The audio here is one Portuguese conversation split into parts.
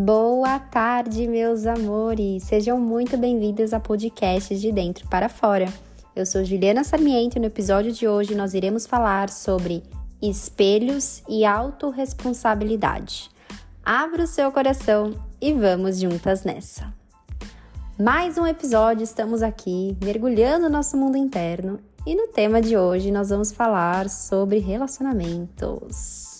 Boa tarde, meus amores! Sejam muito bem-vindos a podcast de Dentro para Fora. Eu sou Juliana Sarmiento e no episódio de hoje nós iremos falar sobre espelhos e autorresponsabilidade. Abra o seu coração e vamos juntas nessa! Mais um episódio, estamos aqui mergulhando no nosso mundo interno e no tema de hoje nós vamos falar sobre relacionamentos.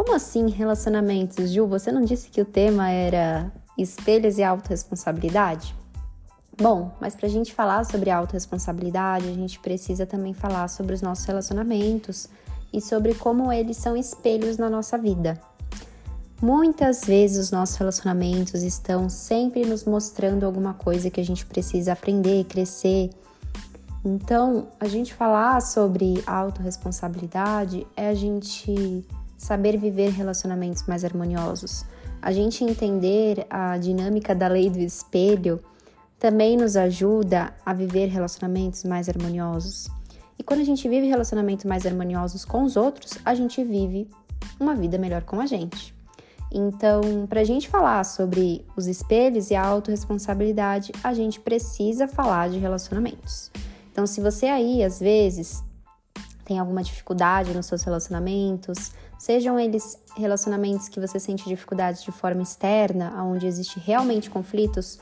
Como assim relacionamentos, Ju? Você não disse que o tema era espelhos e autorresponsabilidade? Bom, mas para a gente falar sobre autorresponsabilidade, a gente precisa também falar sobre os nossos relacionamentos e sobre como eles são espelhos na nossa vida. Muitas vezes os nossos relacionamentos estão sempre nos mostrando alguma coisa que a gente precisa aprender, crescer. Então, a gente falar sobre autorresponsabilidade é a gente saber viver relacionamentos mais harmoniosos. A gente entender a dinâmica da lei do espelho também nos ajuda a viver relacionamentos mais harmoniosos. E quando a gente vive relacionamentos mais harmoniosos com os outros, a gente vive uma vida melhor com a gente. Então, para a gente falar sobre os espelhos e a autorresponsabilidade, a gente precisa falar de relacionamentos. Então, se você aí, às vezes, tem alguma dificuldade nos seus relacionamentos, Sejam eles relacionamentos que você sente dificuldades de forma externa, onde existe realmente conflitos,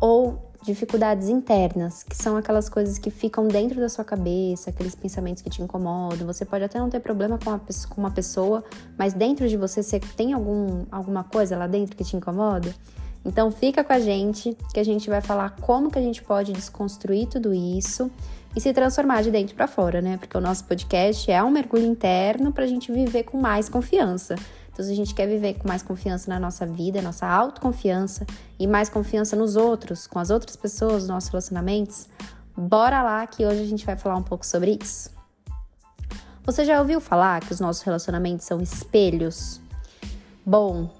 ou dificuldades internas, que são aquelas coisas que ficam dentro da sua cabeça, aqueles pensamentos que te incomodam. Você pode até não ter problema com, com uma pessoa, mas dentro de você, você tem algum, alguma coisa lá dentro que te incomoda? Então fica com a gente, que a gente vai falar como que a gente pode desconstruir tudo isso e se transformar de dentro para fora, né? Porque o nosso podcast é um mergulho interno para a gente viver com mais confiança. Então, se a gente quer viver com mais confiança na nossa vida, nossa autoconfiança e mais confiança nos outros, com as outras pessoas, nos nossos relacionamentos, bora lá que hoje a gente vai falar um pouco sobre isso. Você já ouviu falar que os nossos relacionamentos são espelhos? Bom,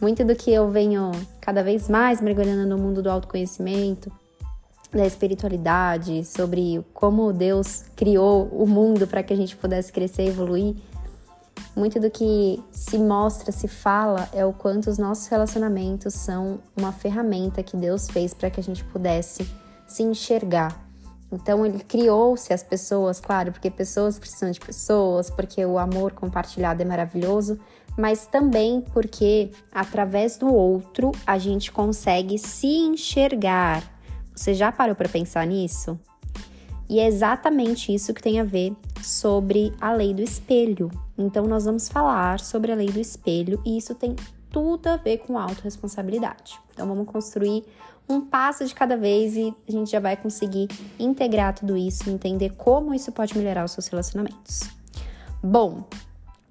muito do que eu venho cada vez mais mergulhando no mundo do autoconhecimento, da espiritualidade, sobre como Deus criou o mundo para que a gente pudesse crescer e evoluir. Muito do que se mostra, se fala, é o quanto os nossos relacionamentos são uma ferramenta que Deus fez para que a gente pudesse se enxergar. Então ele criou-se as pessoas, claro, porque pessoas precisam de pessoas, porque o amor compartilhado é maravilhoso, mas também porque através do outro a gente consegue se enxergar, você já parou para pensar nisso? E é exatamente isso que tem a ver sobre a lei do espelho. Então, nós vamos falar sobre a lei do espelho e isso tem tudo a ver com autorresponsabilidade. Então, vamos construir um passo de cada vez e a gente já vai conseguir integrar tudo isso, entender como isso pode melhorar os seus relacionamentos. Bom,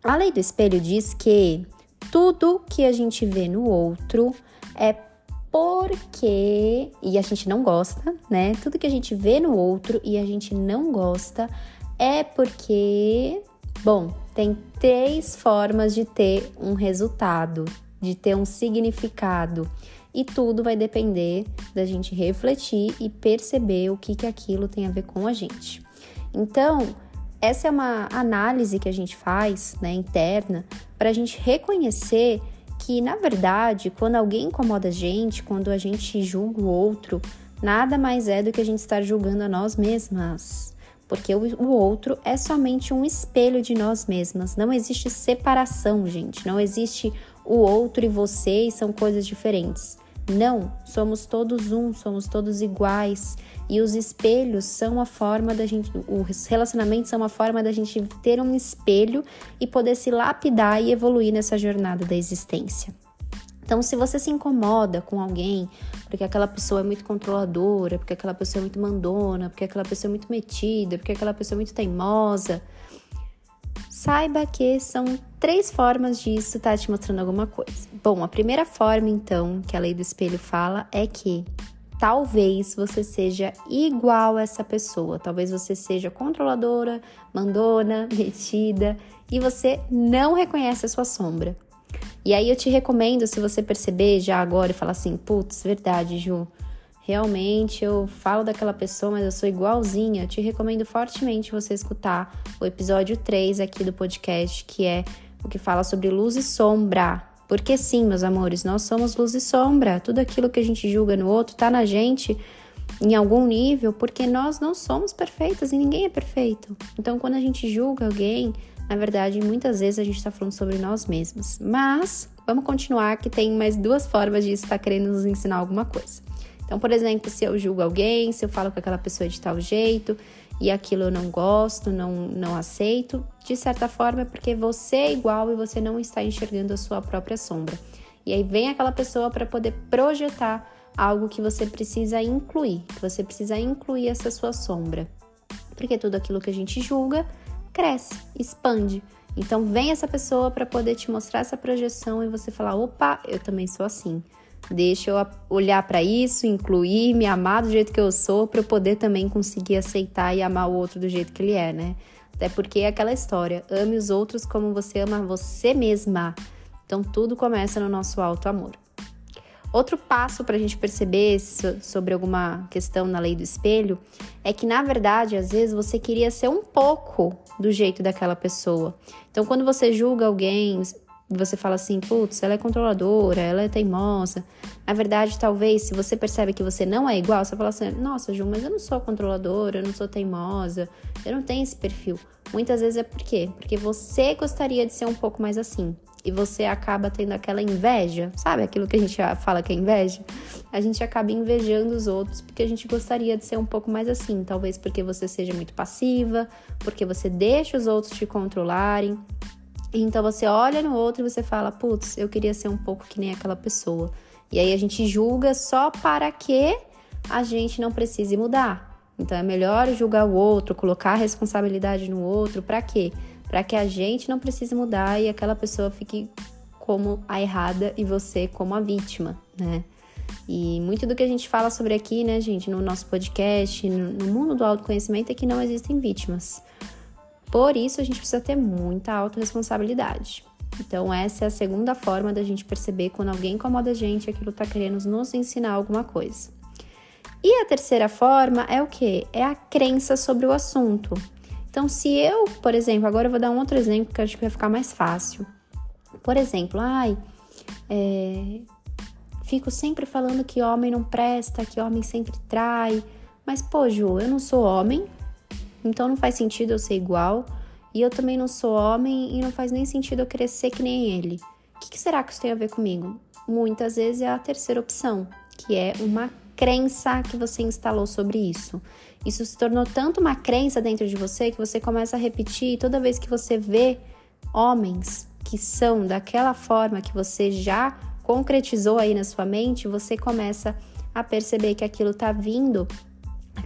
a lei do espelho diz que tudo que a gente vê no outro é porque e a gente não gosta, né? Tudo que a gente vê no outro e a gente não gosta é porque, bom, tem três formas de ter um resultado, de ter um significado. E tudo vai depender da gente refletir e perceber o que, que aquilo tem a ver com a gente. Então, essa é uma análise que a gente faz, né, interna, para a gente reconhecer que, na verdade, quando alguém incomoda a gente, quando a gente julga o outro, nada mais é do que a gente estar julgando a nós mesmas. Porque o, outro é somente um espelho de nós mesmas. Não existe separação, gente. Não existe o outro e você e são coisas diferentes. Não, somos todos um, somos todos iguais. E os espelhos são a forma da gente, os relacionamentos são uma forma da gente ter um espelho e poder se lapidar e evoluir nessa jornada da existência. Então, se você se incomoda com alguém porque aquela pessoa é muito controladora, porque aquela pessoa é muito mandona, porque aquela pessoa é muito metida, porque aquela pessoa é muito teimosa, saiba que são três formas disso estar tá te mostrando alguma coisa. Bom, a primeira forma, então, que a lei do espelho fala é que talvez você seja igual a essa pessoa. Talvez você seja controladora, mandona, metida e você não reconhece a sua sombra. E aí eu te recomendo, se você perceber já agora e falar assim, putz, verdade, Ju, realmente eu falo daquela pessoa, mas eu sou igualzinha, te recomendo fortemente você escutar o episódio 3 aqui do podcast, que é o que fala sobre luz e sombra, Porque sim, meus amores, nós somos luz e sombra. Tudo aquilo que a gente julga no outro tá na gente em algum nível, porque nós não somos perfeitas e ninguém é perfeito. Então, quando a gente julga alguém, na verdade, muitas vezes a gente está falando sobre nós mesmos. Mas vamos continuar que tem mais duas formas de estar querendo nos ensinar alguma coisa. Então, por exemplo, se eu julgo alguém, se eu falo com aquela pessoa de tal jeito e aquilo eu não gosto, não, não aceito, de certa forma é porque você é igual e você não está enxergando a sua própria sombra. E aí vem aquela pessoa para poder projetar algo que você precisa incluir, que você precisa incluir essa sua sombra. Porque tudo aquilo que a gente julga cresce, expande. Então vem essa pessoa para poder te mostrar essa projeção e você falar: opa, eu também sou assim. Deixa eu olhar para isso, incluir, me amar do jeito que eu sou, para eu poder também conseguir aceitar e amar o outro do jeito que ele é, né? Até porque é aquela história: ame os outros como você ama você mesma. Então tudo começa no nosso alto amor. Outro passo para a gente perceber sobre alguma questão na lei do espelho é que, na verdade, às vezes você queria ser um pouco do jeito daquela pessoa. Então, quando você julga alguém, você fala assim, putz, ela é controladora, ela é teimosa. Na verdade, talvez, se você percebe que você não é igual, você fala assim, nossa, Ju, mas eu não sou controladora, eu não sou teimosa, eu não tenho esse perfil. Muitas vezes é por quê? Porque você gostaria de ser um pouco mais assim. E você acaba tendo aquela inveja, sabe aquilo que a gente fala que é inveja? A gente acaba invejando os outros porque a gente gostaria de ser um pouco mais assim. Talvez porque você seja muito passiva, porque você deixa os outros te controlarem, então você olha no outro e você fala, putz, eu queria ser um pouco que nem aquela pessoa. E aí a gente julga só para que a gente não precise mudar. Então é melhor julgar o outro, colocar a responsabilidade no outro, para quê? Para que a gente não precise mudar e aquela pessoa fique como a errada e você como a vítima, né? E muito do que a gente fala sobre aqui, né, gente, no nosso podcast, no, mundo do autoconhecimento, é que não existem vítimas. Por isso, a gente precisa ter muita autorresponsabilidade. Então, essa é a segunda forma da gente perceber quando alguém incomoda a gente, aquilo está querendo nos ensinar alguma coisa. E a terceira forma é o que? É a crença sobre o assunto. Então, se eu, por exemplo, agora eu vou dar um outro exemplo que acho que vai ficar mais fácil. Por exemplo, ai, é, fico sempre falando que homem não presta, que homem sempre trai. Mas, pô, Ju, eu não sou homem, então não faz sentido eu ser igual. E eu também não sou homem e não faz nem sentido eu crescer que nem ele. O que, que será que isso tem a ver comigo? Muitas vezes é a terceira opção, que é uma crença que você instalou sobre isso. Isso se tornou tanto uma crença dentro de você que você começa a repetir toda vez que você vê homens que são daquela forma que você já concretizou aí na sua mente, você começa a perceber que aquilo tá vindo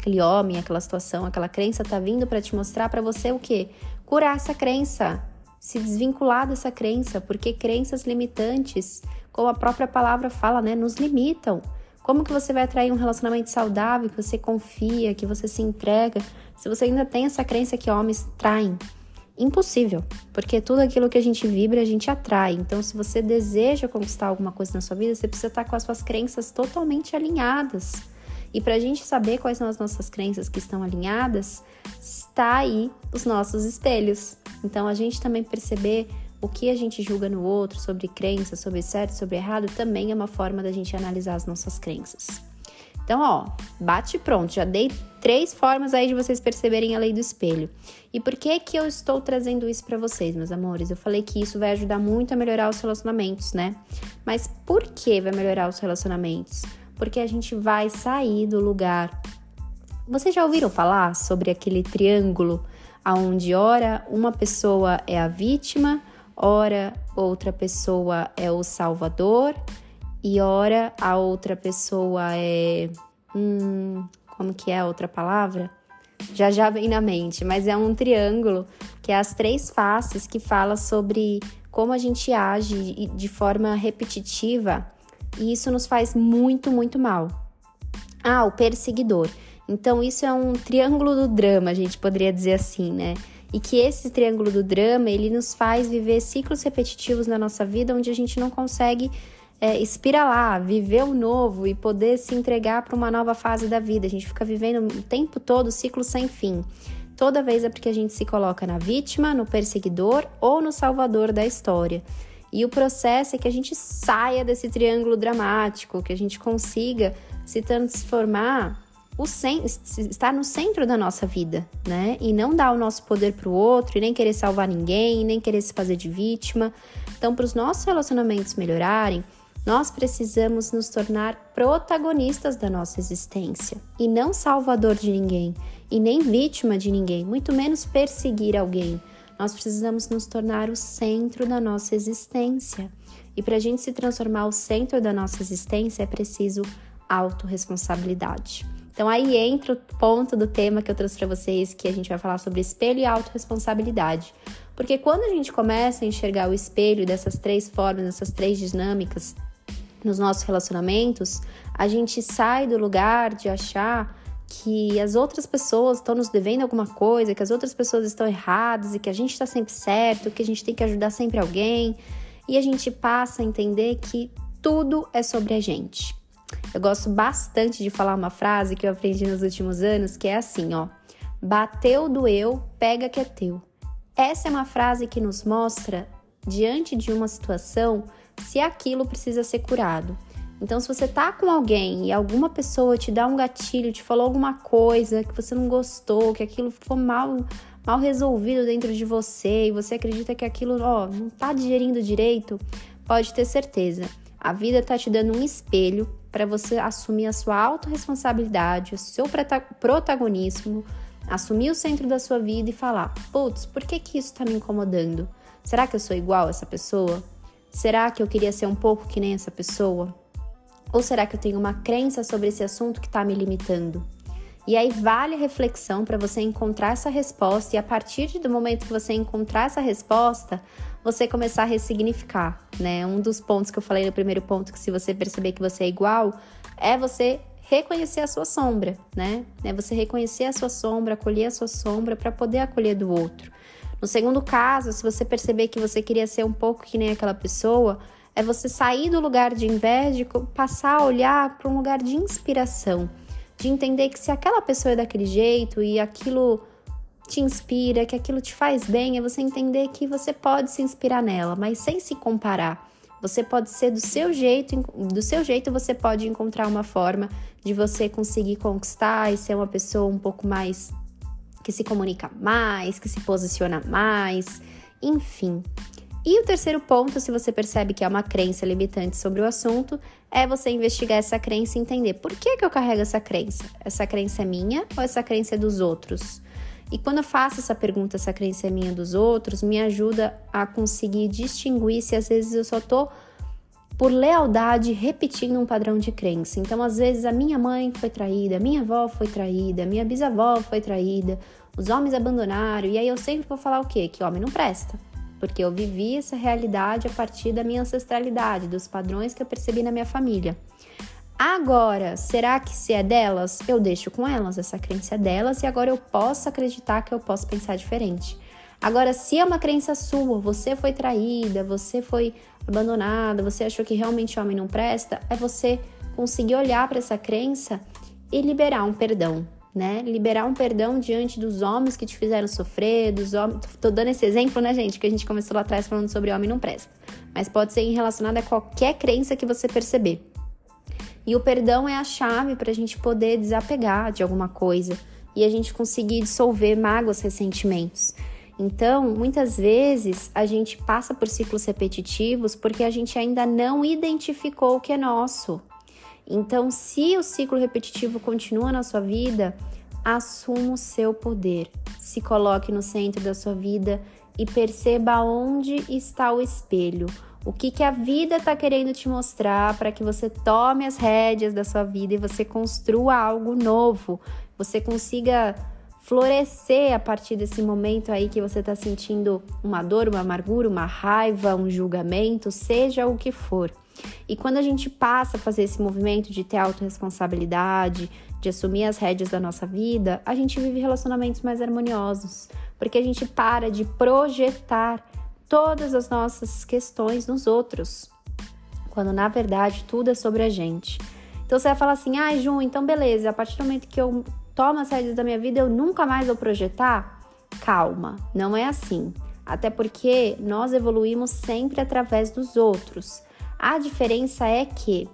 aquele homem, aquela situação, aquela crença tá vindo para te mostrar para você o quê? Curar essa crença, se desvincular dessa crença, porque crenças limitantes, como a própria palavra fala, né, nos limitam. Como que você vai atrair um relacionamento saudável, que você confia, que você se entrega, se você ainda tem essa crença que homens traem? Impossível, porque tudo aquilo que a gente vibra, a gente atrai. Então, se você deseja conquistar alguma coisa na sua vida, você precisa estar com as suas crenças totalmente alinhadas. E para a gente saber quais são as nossas crenças que estão alinhadas, está aí os nossos espelhos. Então, a gente também perceber o que a gente julga no outro sobre crença, sobre certo, sobre errado, também é uma forma da gente analisar as nossas crenças. Então, ó, bate pronto. Já dei três formas aí de vocês perceberem a lei do espelho. E por que que eu estou trazendo isso para vocês, meus amores? Eu falei que isso vai ajudar muito a melhorar os relacionamentos, né? Mas por que vai melhorar os relacionamentos? Porque a gente vai sair do lugar. Vocês já ouviram falar sobre aquele triângulo aonde ora uma pessoa é a vítima, ora outra pessoa é o salvador e ora a outra pessoa é hum, como que é a outra palavra? Já já vem na mente, mas é um triângulo que é as três faces que fala sobre como a gente age de forma repetitiva e isso nos faz muito, muito mal. Ah, o perseguidor. Então, isso é um triângulo do drama, a gente poderia dizer assim, né? E que esse triângulo do drama, ele nos faz viver ciclos repetitivos na nossa vida, onde a gente não consegue é, espiralar, viver o novo e poder se entregar para uma nova fase da vida. A gente fica vivendo o tempo todo ciclo sem fim. Toda vez é porque a gente se coloca na vítima, no perseguidor ou no salvador da história. E o processo é que a gente saia desse triângulo dramático, que a gente consiga se transformar o estar no centro da nossa vida, né? E não dar o nosso poder para o outro, e nem querer salvar ninguém, nem querer se fazer de vítima. Então, para os nossos relacionamentos melhorarem, nós precisamos nos tornar protagonistas da nossa existência e não salvador de ninguém e nem vítima de ninguém, muito menos perseguir alguém. Nós precisamos nos tornar o centro da nossa existência. E para a gente se transformar o centro da nossa existência é preciso autorresponsabilidade. Então aí entra o ponto do tema que eu trouxe para vocês, que a gente vai falar sobre espelho e autorresponsabilidade. Porque quando a gente começa a enxergar o espelho dessas três formas, dessas três dinâmicas nos nossos relacionamentos, a gente sai do lugar de achar que as outras pessoas estão nos devendo alguma coisa, que as outras pessoas estão erradas e que a gente está sempre certo, que a gente tem que ajudar sempre alguém. E a gente passa a entender que tudo é sobre a gente. Eu gosto bastante de falar uma frase que eu aprendi nos últimos anos, que é assim, ó: bateu, doeu, pega que é teu. Essa é uma frase que nos mostra diante de uma situação se aquilo precisa ser curado. Então, se você tá com alguém e alguma pessoa te dá um gatilho, te falou alguma coisa que você não gostou, que aquilo ficou mal, mal resolvido dentro de você e você acredita que aquilo, ó, não tá digerindo direito, pode ter certeza. A vida tá te dando um espelho para você assumir a sua autorresponsabilidade, o seu protagonismo, assumir o centro da sua vida e falar: putz, por que, que isso está me incomodando? Será que eu sou igual a essa pessoa? Será que eu queria ser um pouco que nem essa pessoa? Ou será que eu tenho uma crença sobre esse assunto que está me limitando? E aí vale a reflexão para você encontrar essa resposta e a partir do momento que você encontrar essa resposta, você começar a ressignificar, né? Um dos pontos que eu falei no primeiro ponto, que se você perceber que você é igual, é você reconhecer a sua sombra, né? É você reconhecer a sua sombra, acolher a sua sombra para poder acolher do outro. No segundo caso, se você perceber que você queria ser um pouco que nem aquela pessoa, é você sair do lugar de inveja e passar a olhar para um lugar de inspiração, de entender que se aquela pessoa é daquele jeito e aquilo te inspira, que aquilo te faz bem, é você entender que você pode se inspirar nela, mas sem se comparar. Você pode ser do seu jeito, do seu jeito você pode encontrar uma forma de você conseguir conquistar e ser uma pessoa um pouco mais que se comunica mais, que se posiciona mais, enfim. E o terceiro ponto, se você percebe que é uma crença limitante sobre o assunto, é você investigar essa crença e entender por que, que eu carrego essa crença. Essa crença é minha ou essa crença é dos outros? E quando eu faço essa pergunta, essa crença é minha dos outros, me ajuda a conseguir distinguir se às vezes eu só tô por lealdade repetindo um padrão de crença. Então, às vezes a minha mãe foi traída, a minha avó foi traída, a minha bisavó foi traída, os homens abandonaram, e aí eu sempre vou falar o quê? Que homem não presta. Porque eu vivi essa realidade a partir da minha ancestralidade, dos padrões que eu percebi na minha família. Agora, será que se é delas, eu deixo com elas essa crença é delas e agora eu posso acreditar que eu posso pensar diferente? Agora, se é uma crença sua, você foi traída, você foi abandonada, você achou que realmente homem não presta, é você conseguir olhar para essa crença e liberar um perdão, né? Liberar um perdão diante dos homens que te fizeram sofrer, dos homens. Tô dando esse exemplo, né, gente? Que a gente começou lá atrás falando sobre homem não presta. Mas pode ser relacionado a qualquer crença que você perceber. E o perdão é a chave para a gente poder desapegar de alguma coisa e a gente conseguir dissolver mágoas, ressentimentos. Então, muitas vezes a gente passa por ciclos repetitivos porque a gente ainda não identificou o que é nosso. Então, se o ciclo repetitivo continua na sua vida, assuma o seu poder, se coloque no centro da sua vida e perceba onde está o espelho. O que, que a vida está querendo te mostrar para que você tome as rédeas da sua vida e você construa algo novo, você consiga florescer a partir desse momento aí que você está sentindo uma dor, uma amargura, uma raiva, um julgamento, seja o que for. E quando a gente passa a fazer esse movimento de ter autorresponsabilidade, de assumir as rédeas da nossa vida, a gente vive relacionamentos mais harmoniosos, porque a gente para de projetar todas as nossas questões nos outros, quando na verdade tudo é sobre a gente. Então você vai falar assim: ah, Ju, então beleza, a partir do momento que eu tomo as rédeas da minha vida, eu nunca mais vou projetar? Calma, não é assim. Até porque nós evoluímos sempre através dos outros. A diferença é que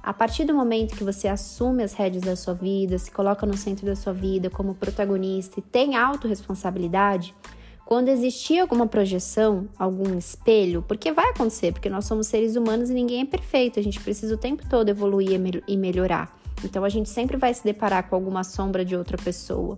a partir do momento que você assume as rédeas da sua vida, se coloca no centro da sua vida como protagonista e tem autorresponsabilidade, quando existir alguma projeção, algum espelho, porque vai acontecer, porque nós somos seres humanos e ninguém é perfeito, a gente precisa o tempo todo evoluir e melhorar. Então a gente sempre vai se deparar com alguma sombra de outra pessoa.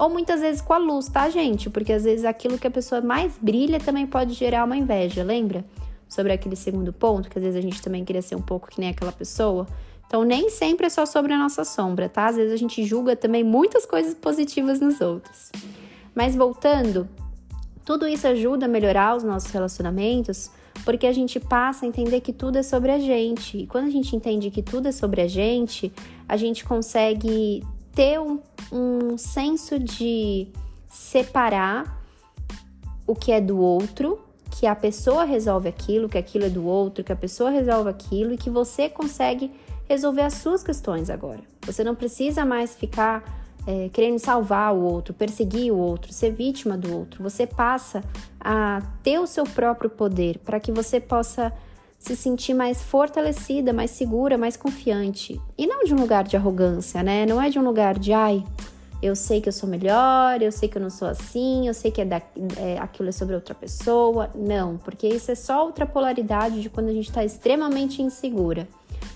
Ou muitas vezes com a luz, tá, gente? Porque às vezes aquilo que a pessoa mais brilha também pode gerar uma inveja, lembra? Sobre aquele segundo ponto, que às vezes a gente também queria ser um pouco que nem aquela pessoa. Então, nem sempre é só sobre a nossa sombra, tá? Às vezes a gente julga também muitas coisas positivas nos outros. Mas voltando, tudo isso ajuda a melhorar os nossos relacionamentos, porque a gente passa a entender que tudo é sobre a gente. E quando a gente entende que tudo é sobre a gente, a gente consegue ter um, um senso de separar o que é do outro que a pessoa resolve aquilo, que aquilo é do outro, que a pessoa resolve aquilo e que você consegue resolver as suas questões agora. Você não precisa mais ficar é, querendo salvar o outro, perseguir o outro, ser vítima do outro. Você passa a ter o seu próprio poder para que você possa se sentir mais fortalecida, mais segura, mais confiante. E não de um lugar de arrogância, né? Não é de um lugar de ai eu sei que eu sou melhor, eu sei que eu não sou assim, eu sei que é, da, é aquilo é sobre outra pessoa. Não, porque isso é só outra polaridade de quando a gente está extremamente insegura.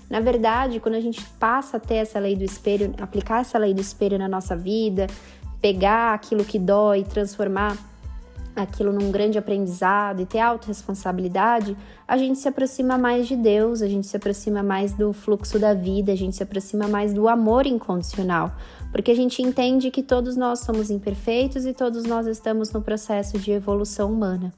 Na verdade, quando a gente passa a ter essa lei do espelho, aplicar essa lei do espelho na nossa vida, pegar aquilo que dói, transformar aquilo num grande aprendizado e ter autorresponsabilidade, a gente se aproxima mais de Deus, a gente se aproxima mais do fluxo da vida, a gente se aproxima mais do amor incondicional, porque a gente entende que todos nós somos imperfeitos e todos nós estamos no processo de evolução humana.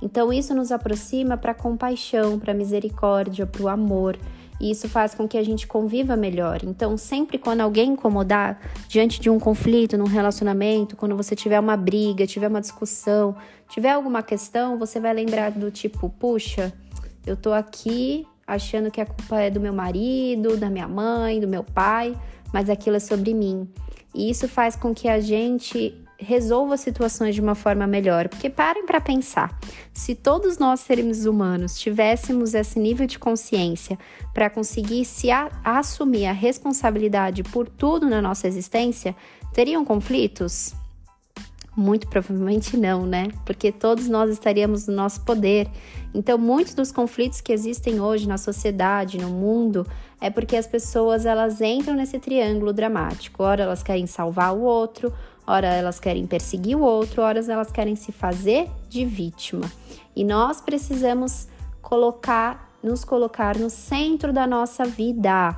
Então isso nos aproxima para a compaixão, para a misericórdia, para o amor. E isso faz com que a gente conviva melhor. Então, sempre quando alguém incomodar diante de um conflito, num relacionamento, quando você tiver uma briga, tiver uma discussão, tiver alguma questão, você vai lembrar do tipo, puxa, eu tô aqui achando que a culpa é do meu marido, da minha mãe, do meu pai, mas aquilo é sobre mim. E isso faz com que a gente resolva situações de uma forma melhor. Porque parem para pensar, se todos nós seres humanos tivéssemos esse nível de consciência para conseguir se a, assumir a responsabilidade por tudo na nossa existência, teriam conflitos? Muito provavelmente não, né? Porque todos nós estaríamos no nosso poder. Então, muitos dos conflitos que existem hoje na sociedade, no mundo, é porque as pessoas elas entram nesse triângulo dramático. Ora elas querem salvar o outro, ora elas querem perseguir o outro, ora elas querem se fazer de vítima. E nós precisamos colocar, nos colocar no centro da nossa vida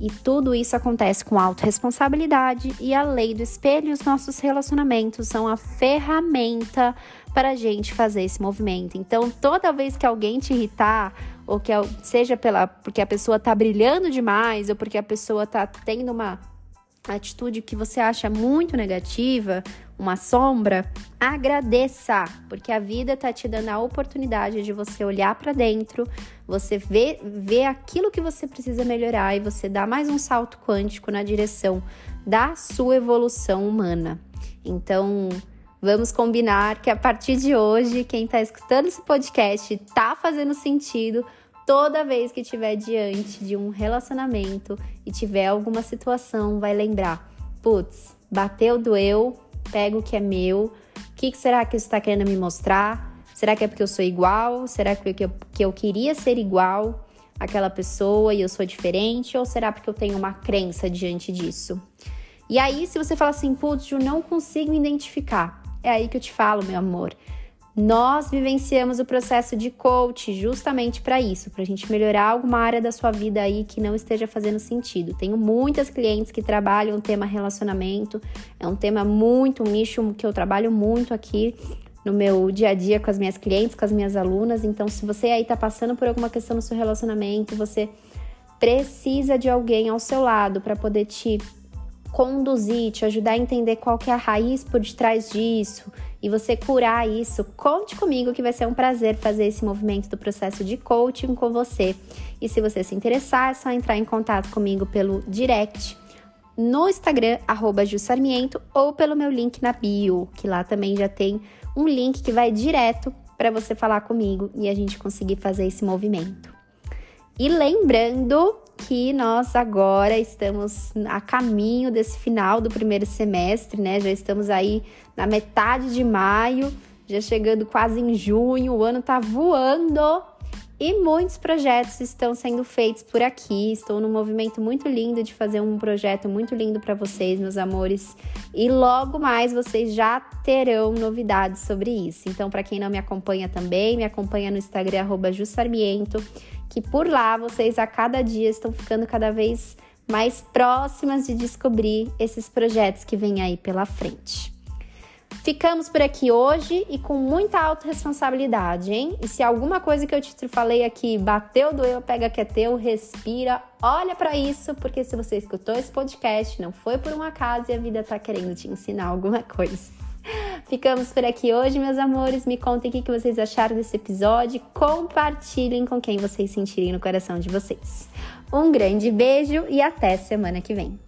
e tudo isso acontece com autorresponsabilidade e a lei do espelho e os nossos relacionamentos são a ferramenta para a gente fazer esse movimento. Então, toda vez que alguém te irritar, ou que seja pela porque a pessoa tá brilhando demais, ou porque a pessoa tá tendo uma atitude que você acha muito negativa, uma sombra, agradeça, porque a vida está te dando a oportunidade de você olhar para dentro, você ver, ver aquilo que você precisa melhorar e você dar mais um salto quântico na direção da sua evolução humana. Então, vamos combinar que a partir de hoje, quem está escutando esse podcast está fazendo sentido toda vez que estiver diante de um relacionamento e tiver alguma situação, vai lembrar: putz, bateu, doeu, pego o que é meu. O que, será que isso está querendo me mostrar? Será que é porque eu sou igual? Será que eu, que eu queria ser igual àquela pessoa e eu sou diferente? Ou será porque eu tenho uma crença diante disso? E aí, se você fala assim, putz, eu não consigo identificar, é aí que eu te falo, meu amor. Nós vivenciamos o processo de coach justamente para isso, para a gente melhorar alguma área da sua vida aí que não esteja fazendo sentido. Tenho muitas clientes que trabalham o tema relacionamento, é um tema muito, um nicho que eu trabalho muito aqui no meu dia a dia com as minhas clientes, com as minhas alunas. Então, se você aí está passando por alguma questão no seu relacionamento, você precisa de alguém ao seu lado para poder te conduzir, te ajudar a entender qual que é a raiz por detrás disso e você curar isso, conte comigo que vai ser um prazer fazer esse movimento do processo de coaching com você. E se você se interessar, é só entrar em contato comigo pelo direct no Instagram, arroba Jussarmiento, ou pelo meu link na bio, que lá também já tem um link que vai direto para você falar comigo e a gente conseguir fazer esse movimento. E lembrando que nós agora estamos a caminho desse final do primeiro semestre, né? Já estamos aí na metade de maio, já chegando quase em junho, o ano tá voando e muitos projetos estão sendo feitos por aqui. Estou num movimento muito lindo de fazer um projeto muito lindo para vocês, meus amores. E logo mais vocês já terão novidades sobre isso. Então, para quem não me acompanha também, me acompanha no Instagram @jussarmiento, que por lá vocês a cada dia estão ficando cada vez mais próximas de descobrir esses projetos que vêm aí pela frente. Ficamos por aqui hoje e com muita autorresponsabilidade, hein? E se alguma coisa que eu te falei aqui bateu, doeu, pega que é teu, respira, olha para isso, porque se você escutou esse podcast, não foi por um acaso e a vida tá querendo te ensinar alguma coisa. Ficamos por aqui hoje, meus amores. Me contem o que vocês acharam desse episódio. Compartilhem com quem vocês sentirem no coração de vocês. Um grande beijo e até semana que vem.